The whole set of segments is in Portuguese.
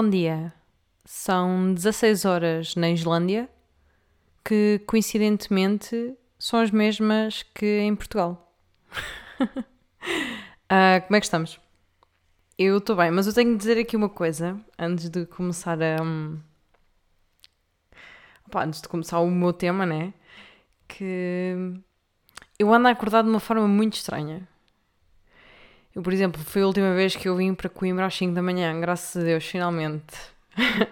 Bom dia. São 16 horas na Islândia, que coincidentemente são as mesmas que em Portugal. Ah, como é que estamos? Eu estou bem, mas eu tenho de dizer aqui uma coisa antes de começar a. hum, Opa, antes de começar o meu tema, né? Que eu ando a acordar de uma forma muito estranha. Eu, por exemplo, foi a última vez que eu vim para Coimbra às 5 da manhã, graças a Deus, finalmente.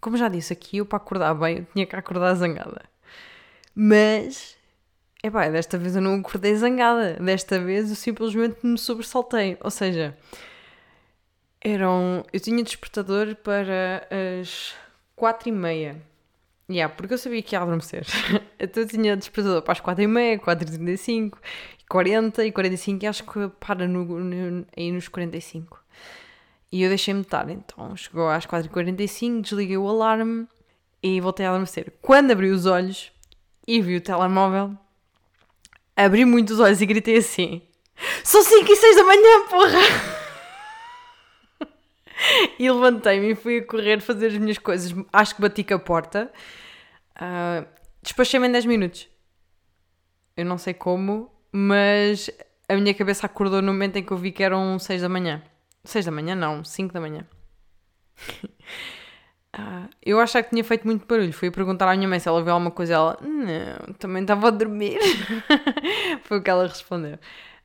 Como já disse aqui, eu para acordar bem, eu tinha que acordar zangada. Mas, epá, desta vez eu não acordei zangada. Desta vez eu simplesmente me sobressaltei. Ou seja, eram. Eu tinha despertador para as 4 e meia. Yeah, porque eu sabia que ia adormecer. então eu tinha despertador para as 4 e meia, 4 e 35, 40 e 45 e acho que para no, no, aí nos 45. E eu deixei-me estar, então chegou às 4h45, desliguei o alarme e voltei a adormecer. Quando abri os olhos e vi o telemóvel, abri muito os olhos e gritei assim: São 5 e 6 da manhã, porra! e levantei-me e fui a correr fazer as minhas coisas. Acho que bati com a porta. Ah, Despachei-me em 10 minutos. Eu não sei como, mas a minha cabeça acordou no momento em que eu vi que eram 6 da manhã. 6 da manhã, não, 5 da manhã. Ah, eu achava que tinha feito muito barulho. Fui perguntar à minha mãe se ela viu alguma coisa. Ela, não, também estava a dormir. foi o que ela respondeu.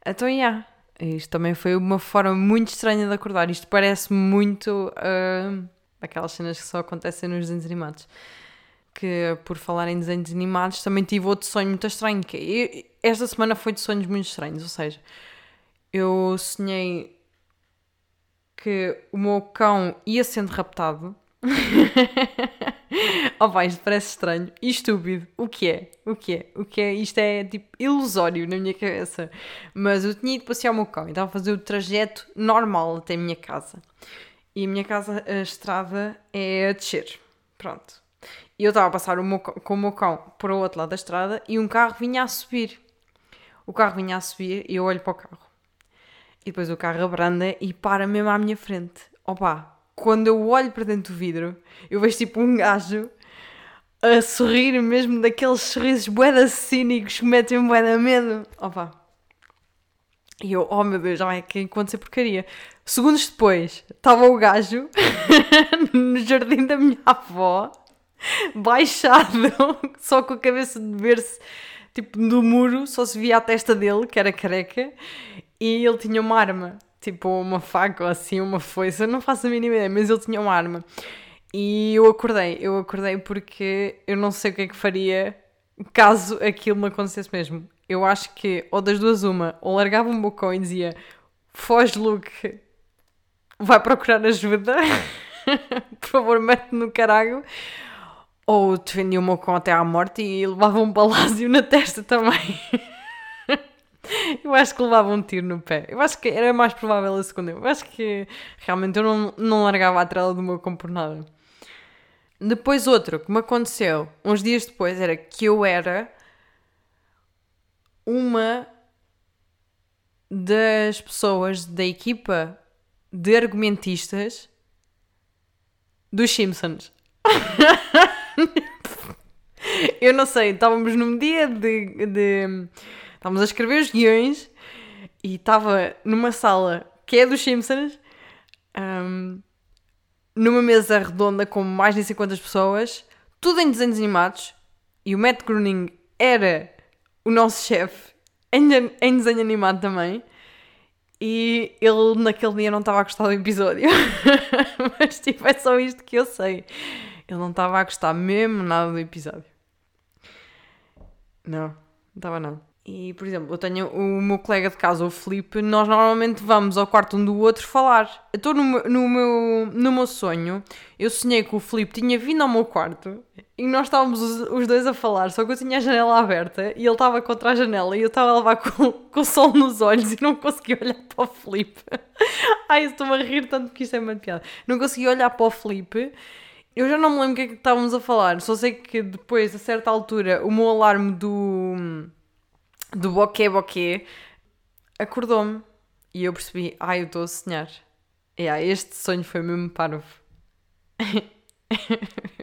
Então, já. Isto também foi uma forma muito estranha de acordar. Isto parece muito ah, aquelas cenas que só acontecem nos desenhos animados. Que, por falar em desenhos animados, também tive outro sonho muito estranho. Que eu- esta semana foi de sonhos muito estranhos. Ou seja, eu sonhei que o meu cão ia sendo raptado. oh pá, isto parece estranho e estúpido. O que é? O que é? O que é? Isto é tipo ilusório na minha cabeça. Mas eu tinha ido passear o meu cão estava a fazer o trajeto normal até a minha casa. E a minha casa, a estrada é a descer. Pronto. E eu estava a passar o meu com o meu cão para o outro lado da estrada e um carro vinha a subir. O carro vinha a subir e eu olho para o carro. E depois o carro abranda e para mesmo à minha frente. Opa, quando eu olho para dentro do vidro, eu vejo tipo um gajo a sorrir mesmo daqueles sorrisos bué cínicos que metem de medo. Opa. E eu, oh meu Deus, já vai que acontecer porcaria. Segundos depois, estava o gajo no jardim da minha avó, baixado, só com a cabeça de ver-se tipo do muro, só se via a testa dele, que era careca, e ele tinha uma arma, tipo uma faca ou assim, uma foice, eu não faço a mínima ideia, mas ele tinha uma arma. E eu acordei, eu acordei porque eu não sei o que é que faria caso aquilo me acontecesse mesmo. Eu acho que, ou das duas, uma, ou largava um bocão e dizia: Foge, Luke, vai procurar ajuda, por favor, mete no caralho. Ou defendia o meu cão até à morte e levava um balásio na testa também. Eu acho que levava um tiro no pé. Eu acho que era mais provável a segunda. Eu acho que realmente eu não, não largava a trela do meu cão por nada. Depois outro que me aconteceu uns dias depois era que eu era uma das pessoas da equipa de argumentistas dos Simpsons. eu não sei, estávamos num dia de, de- Estávamos a escrever os guiões e estava numa sala que é dos Simpsons, ahm, numa mesa redonda com mais de 50 pessoas, tudo em desenhos animados, e o Matt Groening era o nosso chefe em, em desenho animado também. E ele naquele dia não estava a gostar do episódio. Mas tipo, é só isto que eu sei. Ele não estava a gostar mesmo nada do episódio. Não, não estava não. E, por exemplo, eu tenho o meu colega de casa, o Felipe, nós normalmente vamos ao quarto um do outro falar. Eu estou no, no, meu, no meu sonho, eu sonhei que o Felipe tinha vindo ao meu quarto e nós estávamos os, os dois a falar, só que eu tinha a janela aberta e ele estava contra a janela e eu estava a levar com, com o sol nos olhos e não conseguia olhar para o Felipe. Ai, estou-me a rir tanto que isto é uma piada. Não conseguia olhar para o Felipe. Eu já não me lembro o que é que estávamos a falar, só sei que depois, a certa altura, o meu alarme do do boquê boquê, acordou-me e eu percebi, ai, eu estou a sonhar. E ah, este sonho foi mesmo parvo.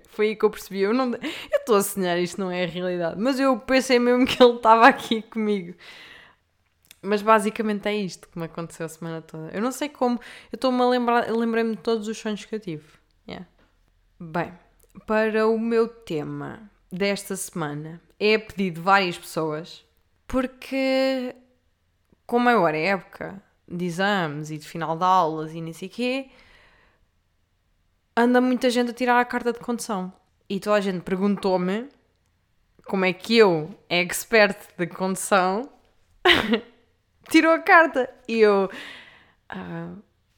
Foi aí que eu percebi. Eu não- eu estou a sonhar, isto não é a realidade. Mas eu pensei mesmo que ele estava aqui comigo. Mas basicamente é isto que me aconteceu a semana toda. Eu não sei como. Eu estou-me a lembrar. Lembrei-me de todos os sonhos que eu tive. Yeah. Bem, para o meu tema desta semana é pedido várias pessoas, porque como agora é época de exames e de final de aulas e nem sei quê, anda muita gente a tirar a carta de condução. E toda a gente perguntou-me como é que eu, expert de condução, tirou a carta. E eu, ah,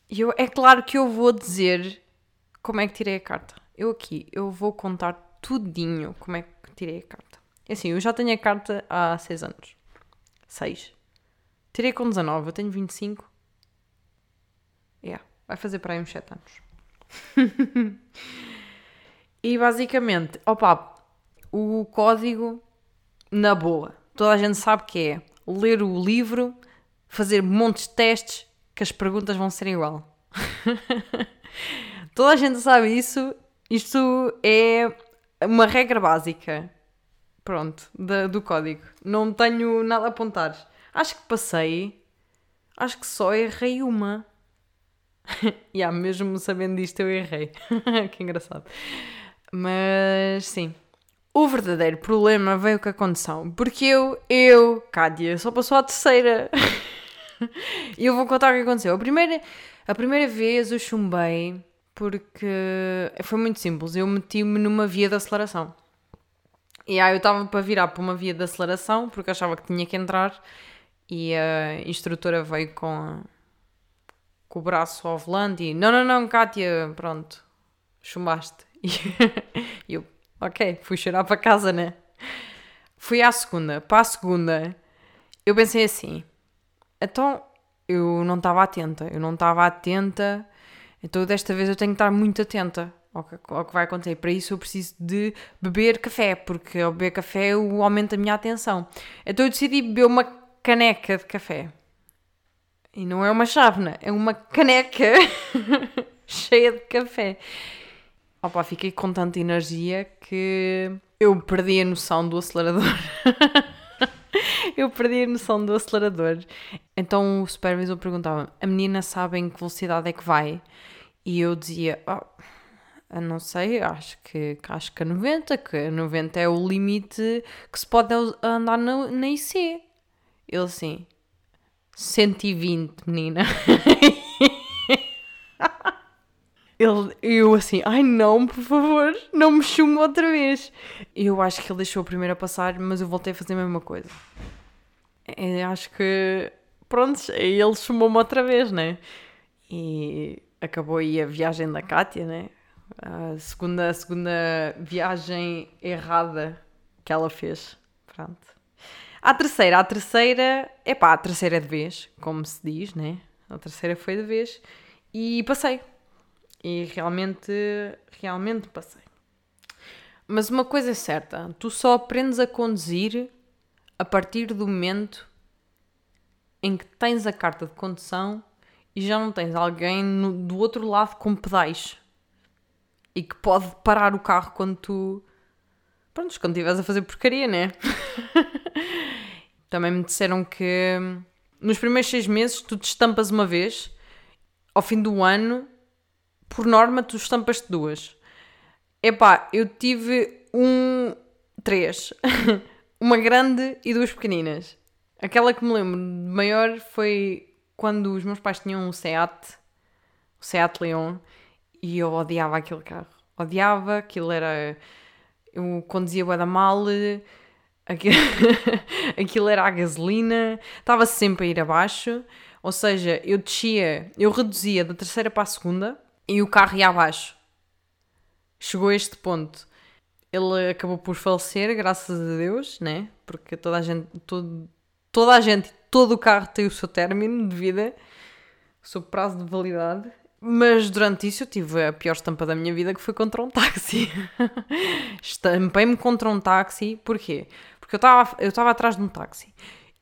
eu, é claro que eu vou dizer como é que tirei a carta. Eu aqui, eu vou contar tudinho como é que tirei a carta. É assim, eu já tenho a carta há 6 anos. 6. Tirei com 19, eu tenho 25. Yeah, vai fazer para aí uns 7 anos. e basicamente, opa, o código na boa. Toda a gente sabe que é ler o livro, fazer montes de testes, que as perguntas vão ser igual. Toda a gente sabe isso. Isto é uma regra básica. Pronto, da- do código. Não tenho nada a apontar. Acho que passei. Acho que só errei uma. E yeah, mesmo sabendo disto, eu errei. que engraçado. Mas sim. O verdadeiro problema veio com a condição. Porque eu, eu, Cádia, só passou a terceira. E eu vou contar o que aconteceu. A primeira, a primeira vez eu chumbei porque foi muito simples. Eu meti-me numa via de aceleração. E aí eu estava para virar para uma via de aceleração porque achava que tinha que entrar e a instrutora veio com, com o braço ao volante e não, não, não, Kátia, pronto, chumbaste. E eu, ok, fui chorar para casa, né? Fui à segunda. Para a segunda, eu pensei assim, então eu não estava atenta, eu não estava atenta, então desta vez eu tenho que estar muito atenta ao que, ao que vai acontecer. Para isso eu preciso de beber café, porque ao beber café eu aumento a minha atenção. Então eu decidi beber uma caneca de café. E não é uma chávena, é uma caneca cheia de café. Opa, fiquei com tanta energia que eu perdi a noção do acelerador. eu perdi a noção do acelerador. Então o supervisor perguntava: a menina sabe em que velocidade é que vai? E eu dizia: "Ah, eu não sei, acho que, acho que a 90, que a 90 é o limite que se pode andar na, na IC. Ele assim: 120, menina. Ele, eu assim, ai não, por favor, não me chume outra vez. Eu acho que ele deixou a primeira passar, mas eu voltei a fazer a mesma coisa. É, acho que, pronto, ele chumou-me outra vez, né? E acabou aí a viagem da Kátia, né? A segunda, a segunda viagem errada que ela fez. Pronto. A terceira, a terceira, epá, a terceira é de vez, como se diz, né? A terceira foi de vez e passei. E realmente, realmente passei. Mas uma coisa é certa, tu só aprendes a conduzir a partir do momento em que tens a carta de condução e já não tens alguém no- do outro lado com pedais e que pode parar o carro quando tu. Pronto, quando estiveres a fazer porcaria, né? Também me disseram que hum, nos primeiros seis meses tu te estampas uma vez, ao fim do ano, por norma, tu estampas-te duas. Epá, eu tive um. três. uma grande e duas pequeninas. Aquela que me lembro de maior foi quando os meus pais tinham um Seat, o Seat Leon, e eu odiava aquele carro. Odiava, aquilo era. Eu conduzia bué da mal, aquilo era a gasolina, estava sempre a ir abaixo, ou seja, eu descia, eu reduzia da terceira para a segunda e o carro ia abaixo. Chegou a este ponto. Ele acabou por falecer, graças a Deus, né? Porque toda a gente, todo, toda a gente, todo o carro tem o seu término de vida, o seu prazo de validade. Mas durante isso eu tive a pior estampa da minha vida que foi contra um táxi. Estampei-me contra um táxi, porquê? Porque eu estava eu atrás de um táxi.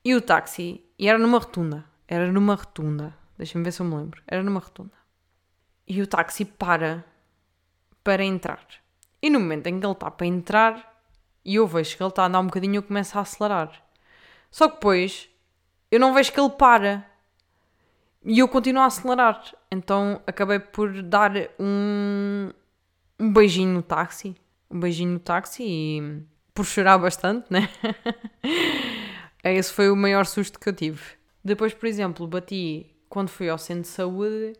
E o táxi, e era numa rotunda, era numa rotunda. Deixa-me ver se eu me lembro. Era numa rotunda. E o táxi para. para entrar. E no momento em que ele está para entrar, e eu vejo que ele está a andar um bocadinho, eu começo a acelerar. Só que depois, eu não vejo que ele para. E eu continuo a acelerar. Então acabei por dar um, um beijinho no táxi. Um beijinho no táxi e por chorar bastante, né? Esse foi o maior susto que eu tive. Depois, por exemplo, bati quando fui ao centro de saúde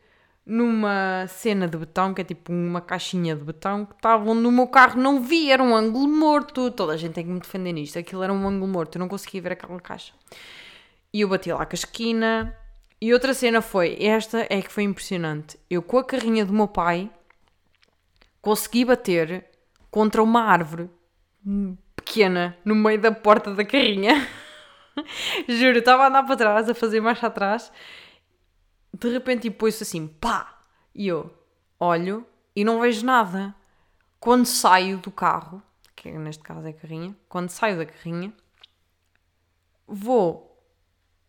numa cena de betão, que é tipo uma caixinha de betão, que estava onde o meu carro não vi, era um ângulo morto. Toda a gente tem que me defender nisto. Aquilo era um ângulo morto, eu não conseguia ver aquela caixa. E eu bati lá com a esquina. E outra cena foi, esta é que foi impressionante. Eu com a carrinha do meu pai consegui bater contra uma árvore pequena no meio da porta da carrinha. Juro, estava a andar para trás, a fazer marcha atrás de repente e pôs assim, pá! E eu olho e não vejo nada. Quando saio do carro, que neste caso é a carrinha, quando saio da carrinha, vou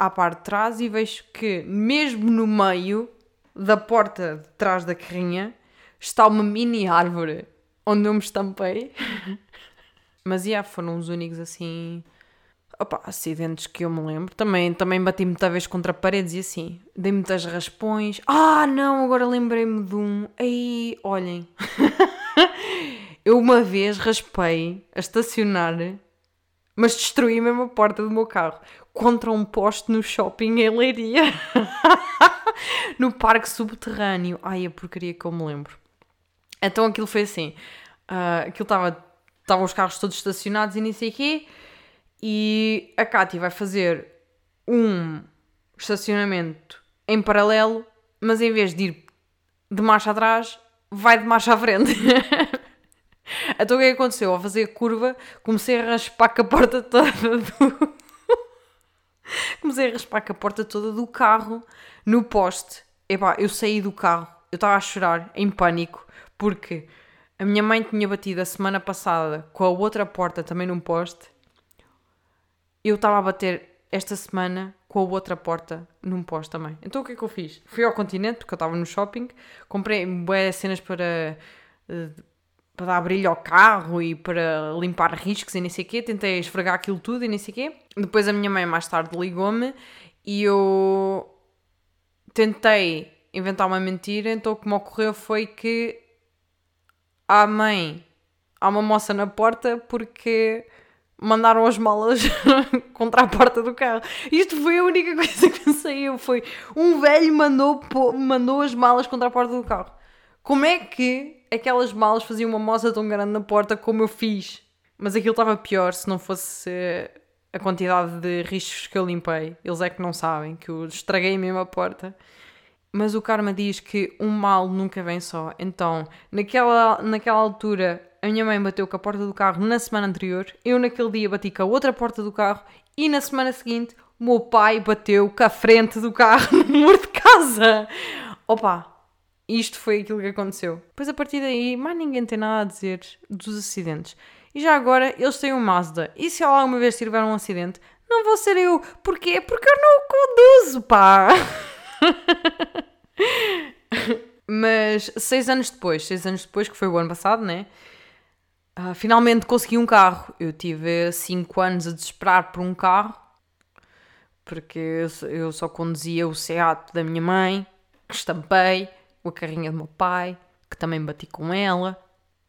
à parte de trás e vejo que, mesmo no meio da porta de trás da carrinha, está uma mini árvore onde eu me estampei. Mas, yeah, foram os únicos assim opa, acidentes que eu me lembro. Também, também bati muita vez contra paredes e assim. Dei muitas raspões. Ah, não, agora lembrei-me de um. Aí, olhem. eu uma vez raspei a estacionar, mas destruí mesmo a porta do meu carro contra um poste no shopping em Leiria. no parque subterrâneo. Ai, a porcaria que eu me lembro. Então aquilo foi assim. Uh, aquilo estava. Estavam os carros todos estacionados e nem sei quê. E a Cátia vai fazer um estacionamento em paralelo, mas em vez de ir de marcha atrás, vai de marcha à frente. então o que, é que aconteceu? Ao fazer a curva, comecei a raspar com a porta toda do. comecei a raspar com a porta toda do carro no poste. Epá, eu saí do carro, eu estava a chorar em pânico, porque a minha mãe tinha batido a semana passada com a outra porta também num poste eu estava a bater esta semana com a outra porta num pós também. Então o que é que eu fiz? Fui ao continente, porque eu estava no shopping, comprei boas cenas para, eh, para dar brilho ao carro e para limpar riscos e nem sei o quê. Tentei esfregar aquilo tudo e nem sei o quê. Depois a minha mãe mais tarde ligou-me e eu tentei inventar uma mentira, então o que me ocorreu foi que a mãe há uma moça na porta porque mandaram as malas contra a porta do carro. Isto foi a única coisa que saiu. Foi um velho mandou, mandou as malas contra a porta do carro. Como é que aquelas malas faziam uma moça tão grande na porta como eu fiz? Mas aquilo estava pior se não fosse a quantidade de riscos que eu limpei. Eles é que não sabem que eu estraguei mesmo a porta. Mas o karma diz que um mal nunca vem só. Então, naquela, naquela altura, a minha mãe bateu com a porta do carro na semana anterior, eu naquele dia bati com a outra porta do carro e na semana seguinte o meu pai bateu com a frente do carro no muro de casa. Opa, isto foi aquilo que aconteceu. Depois a partir daí, mais ninguém tem nada a dizer dos acidentes. E já agora eles têm um Mazda. E se alguma vez tiver um acidente, não vou ser eu. Porquê? Porque eu não conduzo, pá. Mas seis anos depois, seis anos depois, que foi o ano passado, né? Uh, finalmente consegui um carro. Eu tive 5 anos a desesperar por um carro, porque eu só conduzia o Seat da minha mãe, que estampei, a carrinha do meu pai, que também bati com ela.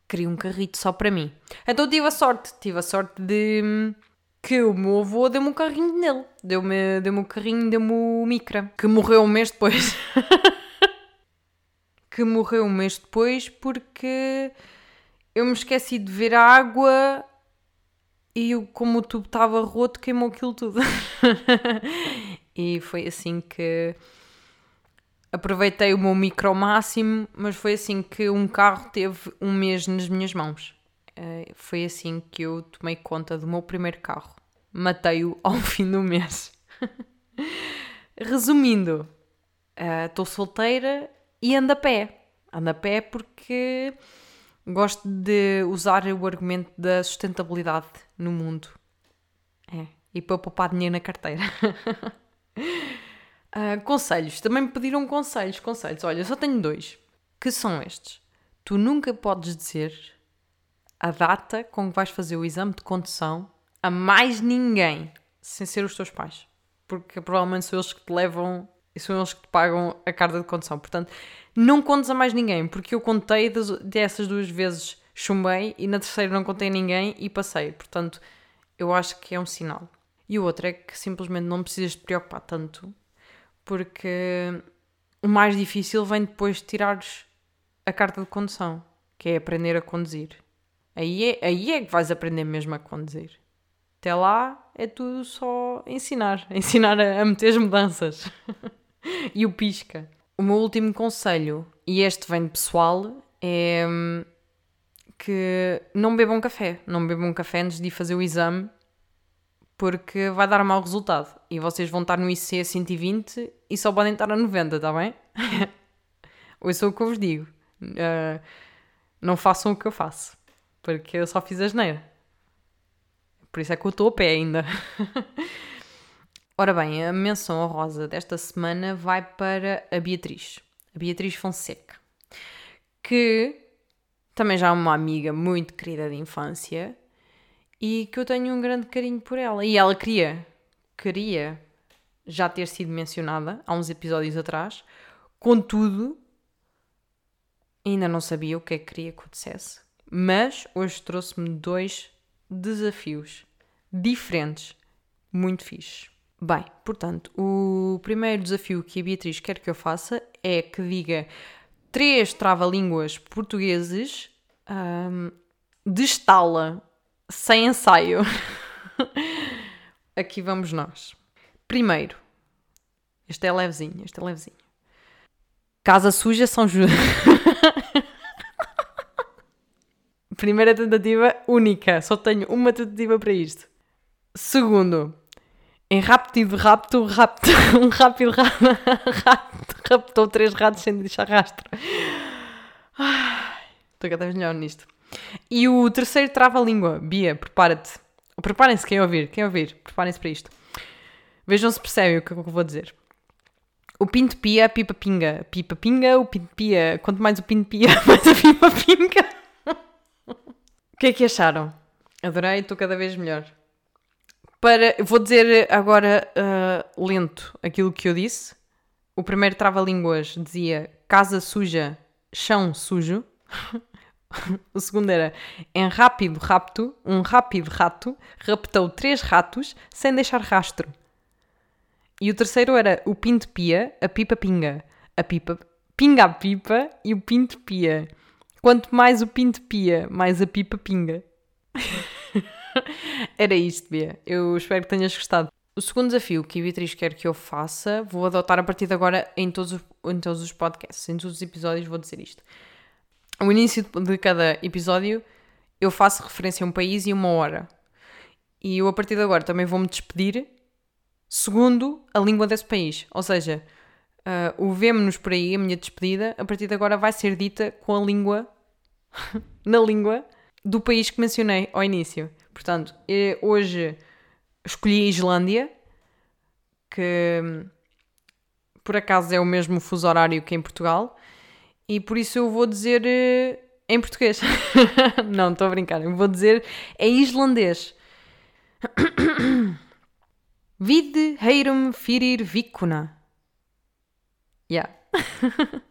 Queria um carrito só para mim. Então tive a sorte, tive a sorte de que o meu avô deu-me um carrinho nele. Deu-me deu um carrinho, deu-me o Micra, que morreu um mês depois. que morreu um mês depois porque eu me esqueci de ver a água e eu, como o tubo estava roto, queimou aquilo tudo. e foi assim que aproveitei o meu micro máximo, mas foi assim que um carro teve um mês nas minhas mãos. Uh, foi assim que eu tomei conta do meu primeiro carro. Matei-o ao fim do mês. Resumindo, estou uh, solteira e ando a pé. Ando a pé porque Gosto de usar o argumento da sustentabilidade no mundo. É. E para poupar dinheiro na carteira. uh, conselhos. Também me pediram conselhos. Conselhos. Olha, só tenho dois. Que são estes. tu nunca podes dizer a data com que vais fazer o exame de condução a mais ninguém, sem ser os teus pais. Porque provavelmente são eles que te levam e são eles que te pagam a carta de condução. Portanto, não contes a mais ninguém, porque eu contei dessas duas vezes, chumbei e na terceira não contei a ninguém e passei. Portanto, eu acho que é um sinal. E o outro é que simplesmente não precisas te preocupar tanto, porque o mais difícil vem depois de tirares a carta de condução, que é aprender a conduzir. Aí é, aí é que vais aprender mesmo a conduzir. Até lá é tudo só ensinar. Ensinar a, a meter as mudanças. e o pisca. O meu último conselho, e este vem de pessoal, é hum, que não bebam café. Não bebam café antes de fazer o exame, porque vai dar mau resultado. E vocês vão estar no IC a 120 e só podem estar a 90, está bem? Ouçam o que eu vos digo. Uh, não façam o que eu faço, porque eu só fiz a geneira. Por isso é que eu estou a pé ainda. Ora bem, a menção honrosa desta semana vai para a Beatriz, a Beatriz Fonseca, que também já é uma amiga muito querida de infância e que eu tenho um grande carinho por ela. E ela queria, queria já ter sido mencionada há uns episódios atrás, contudo, ainda não sabia o que é que queria que dissesse. Mas hoje trouxe-me dois desafios diferentes, muito fixes. Bem, portanto, o primeiro desafio que a Beatriz quer que eu faça é que diga três trava-línguas portugueses um, de estala, sem ensaio. Aqui vamos nós. Primeiro, este é levezinho, este é levezinho. Casa suja São Judas. Primeira tentativa única, só tenho uma tentativa para isto. Segundo, em rápido rapto, rapto, um rápido rapto, raptou três ratos sem deixar rastro. Estou cada vez melhor nisto. E o terceiro trava-língua. Bia, prepara-te. Preparem-se, quem ouvir, quem ouvir, preparem-se para isto. Vejam se percebem o que eu vou dizer. O pinto pia, a pipa pinga. Pipa pinga, o pinto pia. Quanto mais o pinto pia, mais a pipa pinga. o que é que acharam? Adorei, estou cada vez melhor. Para, vou dizer agora uh, lento aquilo que eu disse. O primeiro trava-línguas dizia casa suja, chão sujo. o segundo era em rápido rapto, um rápido rato raptou três ratos sem deixar rastro. E o terceiro era o pinto pia, a pipa pinga. A pipa pinga a pipa e o pinto pia. Quanto mais o pinto pia, mais a pipa pinga. era isto, Bia. Eu espero que tenhas gostado. O segundo desafio que a Beatriz quer que eu faça, vou adotar a partir de agora em todos, os, em todos os podcasts, em todos os episódios, vou dizer isto. No início de cada episódio, eu faço referência a um país e uma hora. E eu, a partir de agora, também vou-me despedir segundo a língua desse país. Ou seja, uh, o vemo-nos por aí, a minha despedida, a partir de agora vai ser dita com a língua, na língua do país que mencionei ao início. Portanto, hoje escolhi a Islândia, que por acaso é o mesmo fuso horário que em Portugal, e por isso eu vou dizer uh, em português. Não, estou a brincar, eu vou dizer em islandês. Vid heirum firir vikuna. Ja.